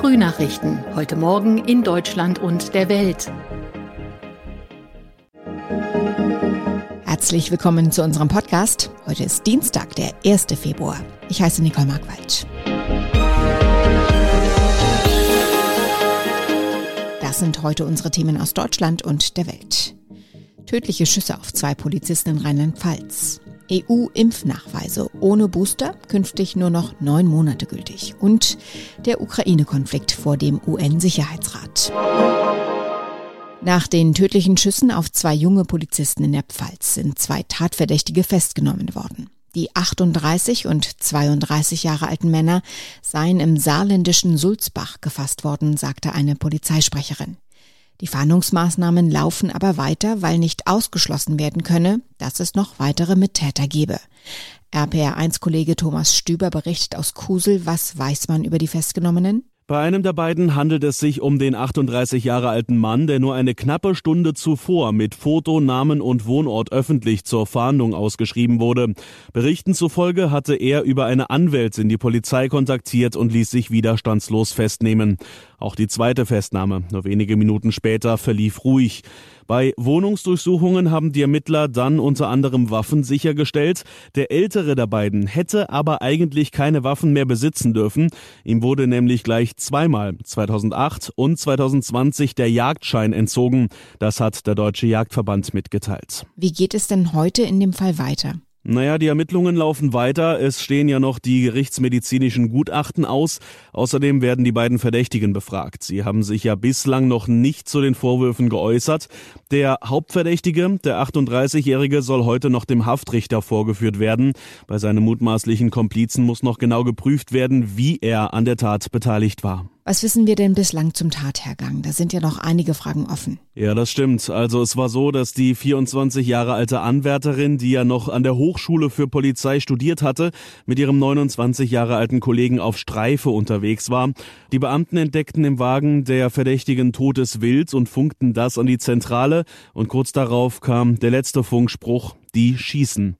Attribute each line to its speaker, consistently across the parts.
Speaker 1: Frühnachrichten. Heute Morgen in Deutschland und der Welt.
Speaker 2: Herzlich willkommen zu unserem Podcast. Heute ist Dienstag, der 1. Februar. Ich heiße Nicole Markwald. Das sind heute unsere Themen aus Deutschland und der Welt. Tödliche Schüsse auf zwei Polizisten in Rheinland-Pfalz. EU-Impfnachweise ohne Booster künftig nur noch neun Monate gültig. Und der Ukraine-Konflikt vor dem UN-Sicherheitsrat. Nach den tödlichen Schüssen auf zwei junge Polizisten in der Pfalz sind zwei Tatverdächtige festgenommen worden. Die 38 und 32 Jahre alten Männer seien im saarländischen Sulzbach gefasst worden, sagte eine Polizeisprecherin. Die Fahndungsmaßnahmen laufen aber weiter, weil nicht ausgeschlossen werden könne, dass es noch weitere Mittäter gebe. RPR1-Kollege Thomas Stüber berichtet aus Kusel, was weiß man über die Festgenommenen?
Speaker 3: Bei einem der beiden handelt es sich um den 38 Jahre alten Mann, der nur eine knappe Stunde zuvor mit Foto, Namen und Wohnort öffentlich zur Fahndung ausgeschrieben wurde. Berichten zufolge hatte er über eine Anwältin die Polizei kontaktiert und ließ sich widerstandslos festnehmen. Auch die zweite Festnahme, nur wenige Minuten später, verlief ruhig. Bei Wohnungsdurchsuchungen haben die Ermittler dann unter anderem Waffen sichergestellt. Der ältere der beiden hätte aber eigentlich keine Waffen mehr besitzen dürfen. Ihm wurde nämlich gleich zweimal 2008 und 2020 der Jagdschein entzogen. Das hat der Deutsche Jagdverband mitgeteilt.
Speaker 2: Wie geht es denn heute in dem Fall weiter?
Speaker 3: Naja, die Ermittlungen laufen weiter. Es stehen ja noch die gerichtsmedizinischen Gutachten aus. Außerdem werden die beiden Verdächtigen befragt. Sie haben sich ja bislang noch nicht zu den Vorwürfen geäußert. Der Hauptverdächtige, der 38-Jährige, soll heute noch dem Haftrichter vorgeführt werden. Bei seinem mutmaßlichen Komplizen muss noch genau geprüft werden, wie er an der Tat beteiligt war.
Speaker 2: Was wissen wir denn bislang zum Tathergang? Da sind ja noch einige Fragen offen.
Speaker 3: Ja, das stimmt. Also es war so, dass die 24 Jahre alte Anwärterin, die ja noch an der Hochschule für Polizei studiert hatte, mit ihrem 29 Jahre alten Kollegen auf Streife unterwegs war. Die Beamten entdeckten im Wagen der Verdächtigen totes Wild und funkten das an die Zentrale und kurz darauf kam der letzte Funkspruch, die schießen.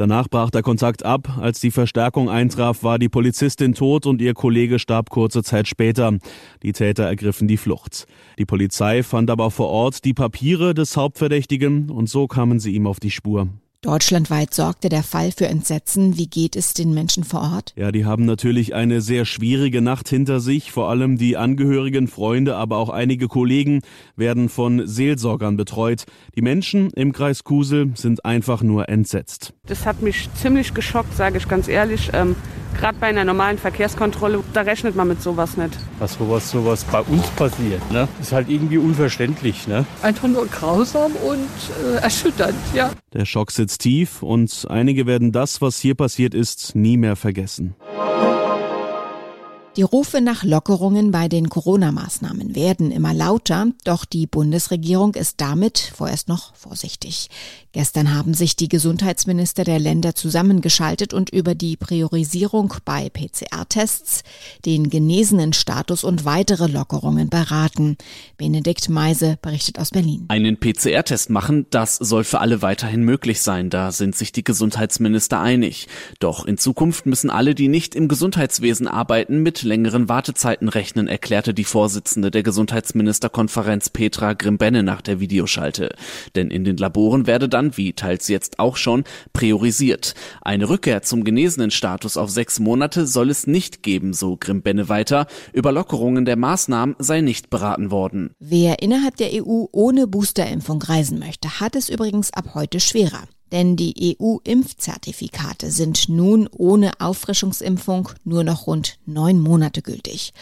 Speaker 3: Danach brach der Kontakt ab. Als die Verstärkung eintraf, war die Polizistin tot und ihr Kollege starb kurze Zeit später. Die Täter ergriffen die Flucht. Die Polizei fand aber vor Ort die Papiere des Hauptverdächtigen und so kamen sie ihm auf die Spur.
Speaker 2: Deutschlandweit sorgte der Fall für Entsetzen. Wie geht es den Menschen vor Ort?
Speaker 3: Ja, die haben natürlich eine sehr schwierige Nacht hinter sich. Vor allem die Angehörigen, Freunde, aber auch einige Kollegen werden von Seelsorgern betreut. Die Menschen im Kreis Kusel sind einfach nur entsetzt.
Speaker 4: Das hat mich ziemlich geschockt, sage ich ganz ehrlich. Gerade bei einer normalen Verkehrskontrolle, da rechnet man mit sowas nicht.
Speaker 5: Was sowas, sowas bei uns passiert, ne? ist halt irgendwie unverständlich. Ne?
Speaker 6: Einfach nur grausam und äh, erschütternd, ja.
Speaker 3: Der Schock sitzt tief und einige werden das, was hier passiert ist, nie mehr vergessen.
Speaker 2: Die Rufe nach Lockerungen bei den Corona-Maßnahmen werden immer lauter, doch die Bundesregierung ist damit vorerst noch vorsichtig. Gestern haben sich die Gesundheitsminister der Länder zusammengeschaltet und über die Priorisierung bei PCR-Tests, den genesenen Status und weitere Lockerungen beraten. Benedikt Meise berichtet aus Berlin.
Speaker 7: Einen PCR-Test machen, das soll für alle weiterhin möglich sein. Da sind sich die Gesundheitsminister einig. Doch in Zukunft müssen alle, die nicht im Gesundheitswesen arbeiten, mit längeren Wartezeiten rechnen, erklärte die Vorsitzende der Gesundheitsministerkonferenz Petra Grimbenne nach der Videoschalte. Denn in den Laboren werde dann, wie teils jetzt auch schon, priorisiert. Eine Rückkehr zum genesenen Status auf sechs Monate soll es nicht geben, so Grimbenne weiter. Über Lockerungen der Maßnahmen sei nicht beraten worden.
Speaker 2: Wer innerhalb der EU ohne Boosterimpfung reisen möchte, hat es übrigens ab heute schwerer. Denn die EU-Impfzertifikate sind nun ohne Auffrischungsimpfung nur noch rund neun Monate gültig.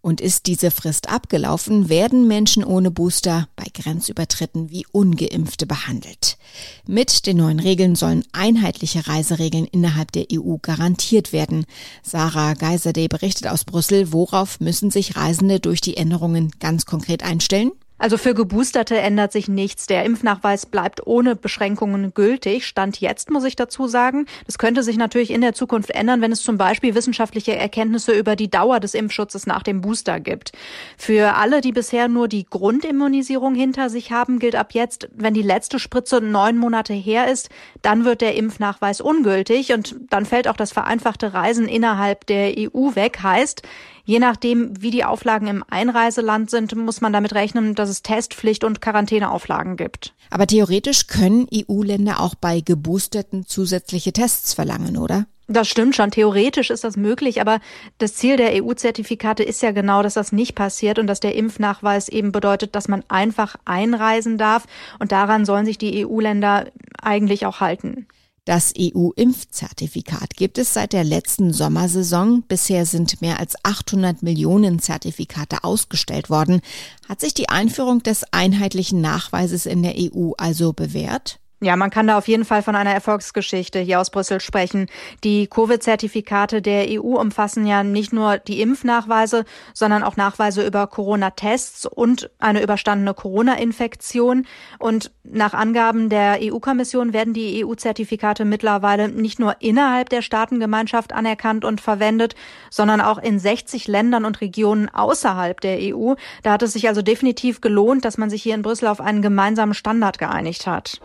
Speaker 2: Und ist diese Frist abgelaufen, werden Menschen ohne Booster bei Grenzübertritten wie ungeimpfte behandelt. Mit den neuen Regeln sollen einheitliche Reiseregeln innerhalb der EU garantiert werden. Sarah Geiserde berichtet aus Brüssel, worauf müssen sich Reisende durch die Änderungen ganz konkret einstellen?
Speaker 8: Also für Geboosterte ändert sich nichts. Der Impfnachweis bleibt ohne Beschränkungen gültig. Stand jetzt, muss ich dazu sagen. Das könnte sich natürlich in der Zukunft ändern, wenn es zum Beispiel wissenschaftliche Erkenntnisse über die Dauer des Impfschutzes nach dem Booster gibt. Für alle, die bisher nur die Grundimmunisierung hinter sich haben, gilt ab jetzt, wenn die letzte Spritze neun Monate her ist, dann wird der Impfnachweis ungültig und dann fällt auch das vereinfachte Reisen innerhalb der EU weg. Heißt, Je nachdem, wie die Auflagen im Einreiseland sind, muss man damit rechnen, dass es Testpflicht und Quarantäneauflagen gibt.
Speaker 2: Aber theoretisch können EU-Länder auch bei Geboosterten zusätzliche Tests verlangen, oder?
Speaker 8: Das stimmt schon. Theoretisch ist das möglich, aber das Ziel der EU-Zertifikate ist ja genau, dass das nicht passiert und dass der Impfnachweis eben bedeutet, dass man einfach einreisen darf. Und daran sollen sich die EU-Länder eigentlich auch halten.
Speaker 2: Das EU-Impfzertifikat gibt es seit der letzten Sommersaison. Bisher sind mehr als 800 Millionen Zertifikate ausgestellt worden. Hat sich die Einführung des einheitlichen Nachweises in der EU also bewährt?
Speaker 8: Ja, man kann da auf jeden Fall von einer Erfolgsgeschichte hier aus Brüssel sprechen. Die Covid-Zertifikate der EU umfassen ja nicht nur die Impfnachweise, sondern auch Nachweise über Corona-Tests und eine überstandene Corona-Infektion. Und nach Angaben der EU-Kommission werden die EU-Zertifikate mittlerweile nicht nur innerhalb der Staatengemeinschaft anerkannt und verwendet, sondern auch in 60 Ländern und Regionen außerhalb der EU. Da hat es sich also definitiv gelohnt, dass man sich hier in Brüssel auf einen gemeinsamen Standard geeinigt hat.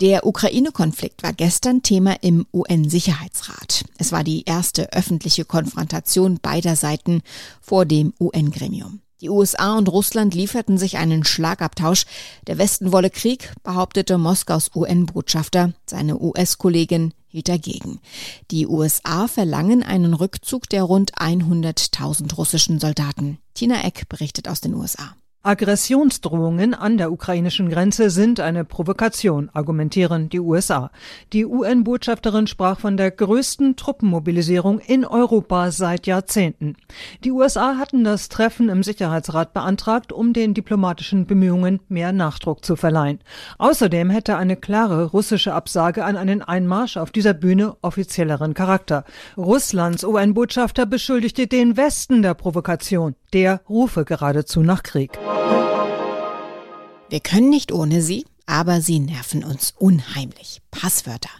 Speaker 2: Der Ukraine-Konflikt war gestern Thema im UN-Sicherheitsrat. Es war die erste öffentliche Konfrontation beider Seiten vor dem UN-Gremium. Die USA und Russland lieferten sich einen Schlagabtausch. Der Westen wolle Krieg, behauptete Moskaus UN-Botschafter. Seine US-Kollegin hielt dagegen. Die USA verlangen einen Rückzug der rund 100.000 russischen Soldaten. Tina Eck berichtet aus den USA.
Speaker 9: Aggressionsdrohungen an der ukrainischen Grenze sind eine Provokation, argumentieren die USA. Die UN-Botschafterin sprach von der größten Truppenmobilisierung in Europa seit Jahrzehnten. Die USA hatten das Treffen im Sicherheitsrat beantragt, um den diplomatischen Bemühungen mehr Nachdruck zu verleihen. Außerdem hätte eine klare russische Absage an einen Einmarsch auf dieser Bühne offizielleren Charakter. Russlands UN-Botschafter beschuldigte den Westen der Provokation. Der rufe geradezu nach Krieg.
Speaker 2: Wir können nicht ohne sie, aber sie nerven uns unheimlich. Passwörter.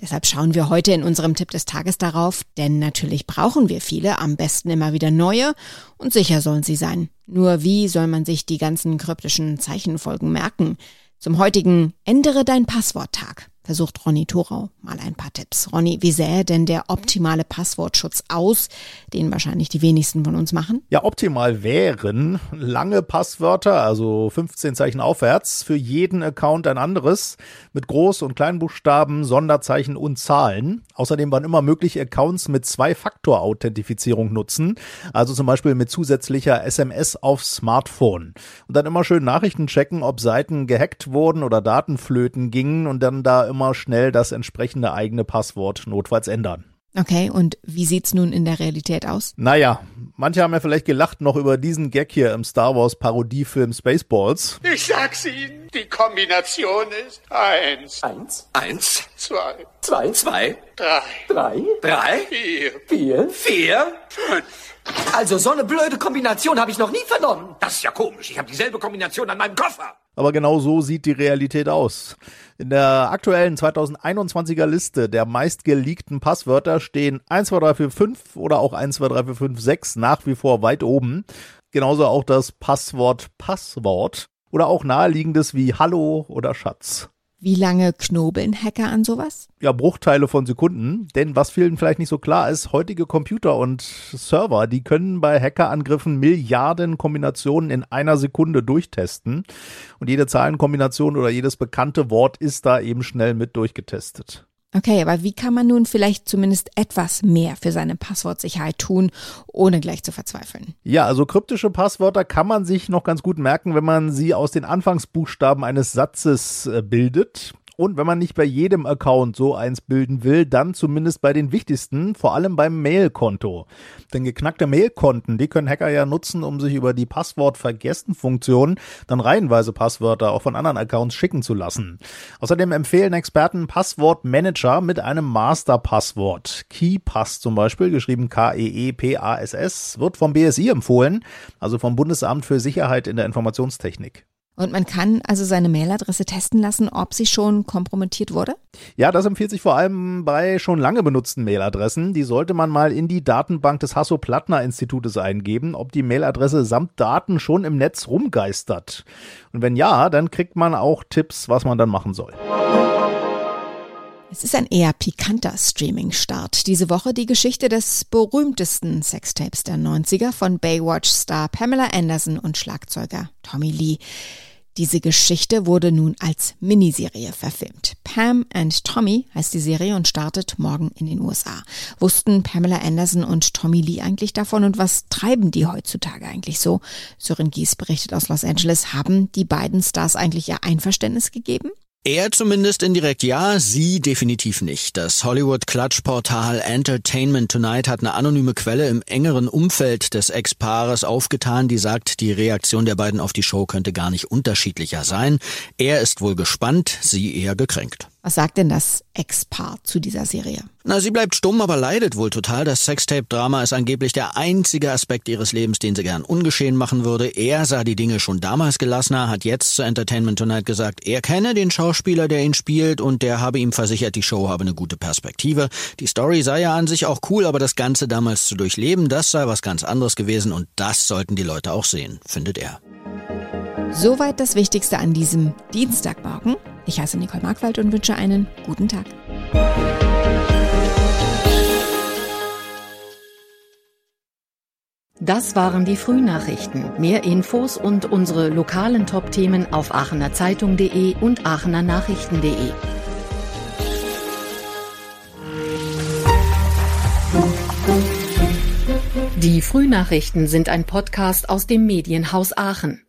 Speaker 2: Deshalb schauen wir heute in unserem Tipp des Tages darauf, denn natürlich brauchen wir viele, am besten immer wieder neue und sicher sollen sie sein. Nur wie soll man sich die ganzen kryptischen Zeichenfolgen merken? Zum heutigen Ändere dein Passwort-Tag versucht Ronny Thorau mal ein paar Tipps. Ronny, wie sähe denn der optimale Passwortschutz aus, den wahrscheinlich die wenigsten von uns machen?
Speaker 10: Ja, optimal wären lange Passwörter, also 15 Zeichen aufwärts, für jeden Account ein anderes, mit Groß- und Kleinbuchstaben, Sonderzeichen und Zahlen. Außerdem waren immer möglich Accounts mit Zwei-Faktor-Authentifizierung nutzen, also zum Beispiel mit zusätzlicher SMS auf Smartphone. Und dann immer schön Nachrichten checken, ob Seiten gehackt wurden oder Datenflöten gingen und dann da immer schnell das entsprechende eigene Passwort notfalls ändern.
Speaker 2: Okay, und wie sieht's nun in der Realität aus?
Speaker 10: Naja, manche haben ja vielleicht gelacht noch über diesen Gag hier im Star Wars Parodiefilm Spaceballs.
Speaker 11: Ich sag's Ihnen, die Kombination ist eins.
Speaker 12: Eins. Eins.
Speaker 11: Zwei.
Speaker 12: Zwei. Zwei.
Speaker 11: Drei.
Speaker 12: Drei. Drei.
Speaker 11: Vier.
Speaker 12: Vier. Vier.
Speaker 11: Fünf.
Speaker 12: Also so eine blöde Kombination habe ich noch nie vernommen. Das ist ja komisch. Ich habe dieselbe Kombination an meinem Koffer.
Speaker 10: Aber genau so sieht die Realität aus. In der aktuellen 2021er Liste der meistgeleakten Passwörter stehen 12345 oder auch 123456 nach wie vor weit oben. Genauso auch das Passwort Passwort oder auch naheliegendes wie Hallo oder Schatz.
Speaker 2: Wie lange knobeln Hacker an sowas?
Speaker 10: Ja, Bruchteile von Sekunden. Denn was vielen vielleicht nicht so klar ist, heutige Computer und Server, die können bei Hackerangriffen Milliarden Kombinationen in einer Sekunde durchtesten. Und jede Zahlenkombination oder jedes bekannte Wort ist da eben schnell mit durchgetestet.
Speaker 2: Okay, aber wie kann man nun vielleicht zumindest etwas mehr für seine Passwortsicherheit tun, ohne gleich zu verzweifeln?
Speaker 10: Ja, also kryptische Passwörter kann man sich noch ganz gut merken, wenn man sie aus den Anfangsbuchstaben eines Satzes äh, bildet. Und wenn man nicht bei jedem Account so eins bilden will, dann zumindest bei den wichtigsten, vor allem beim Mailkonto. Denn geknackte Mailkonten, die können Hacker ja nutzen, um sich über die Passwort-Vergessen-Funktion dann reihenweise Passwörter auch von anderen Accounts schicken zu lassen. Außerdem empfehlen Experten Passwortmanager mit einem Masterpasswort. KeyPass zum Beispiel, geschrieben K-E-E-P-A-S-S, wird vom BSI empfohlen, also vom Bundesamt für Sicherheit in der Informationstechnik.
Speaker 2: Und man kann also seine Mailadresse testen lassen, ob sie schon kompromittiert wurde?
Speaker 10: Ja, das empfiehlt sich vor allem bei schon lange benutzten Mailadressen. Die sollte man mal in die Datenbank des Hasso-Plattner-Institutes eingeben, ob die Mailadresse samt Daten schon im Netz rumgeistert. Und wenn ja, dann kriegt man auch Tipps, was man dann machen soll.
Speaker 2: Es ist ein eher pikanter Streaming-Start. Diese Woche die Geschichte des berühmtesten Sextapes der 90er von Baywatch-Star Pamela Anderson und Schlagzeuger Tommy Lee. Diese Geschichte wurde nun als Miniserie verfilmt. Pam and Tommy heißt die Serie und startet morgen in den USA. Wussten Pamela Anderson und Tommy Lee eigentlich davon und was treiben die heutzutage eigentlich so? Sören Gies berichtet aus Los Angeles. Haben die beiden Stars eigentlich ihr Einverständnis gegeben?
Speaker 13: Er zumindest indirekt ja, sie definitiv nicht. Das Hollywood-Klatschportal Entertainment Tonight hat eine anonyme Quelle im engeren Umfeld des Ex-Paares aufgetan, die sagt, die Reaktion der beiden auf die Show könnte gar nicht unterschiedlicher sein. Er ist wohl gespannt, sie eher gekränkt.
Speaker 2: Was sagt denn das Ex-Paar zu dieser Serie?
Speaker 13: Na, sie bleibt stumm, aber leidet wohl total. Das Sextape-Drama ist angeblich der einzige Aspekt ihres Lebens, den sie gern ungeschehen machen würde. Er sah die Dinge schon damals gelassener, hat jetzt zu Entertainment Tonight gesagt, er kenne den Schauspieler, der ihn spielt und der habe ihm versichert, die Show habe eine gute Perspektive. Die Story sei ja an sich auch cool, aber das Ganze damals zu durchleben, das sei was ganz anderes gewesen und das sollten die Leute auch sehen, findet er.
Speaker 2: Soweit das Wichtigste an diesem Dienstagmorgen. Ich heiße Nicole Markwald und wünsche einen guten Tag.
Speaker 1: Das waren die Frühnachrichten. Mehr Infos und unsere lokalen Top-Themen auf aachenerzeitung.de und aachenernachrichten.de. Die Frühnachrichten sind ein Podcast aus dem Medienhaus Aachen.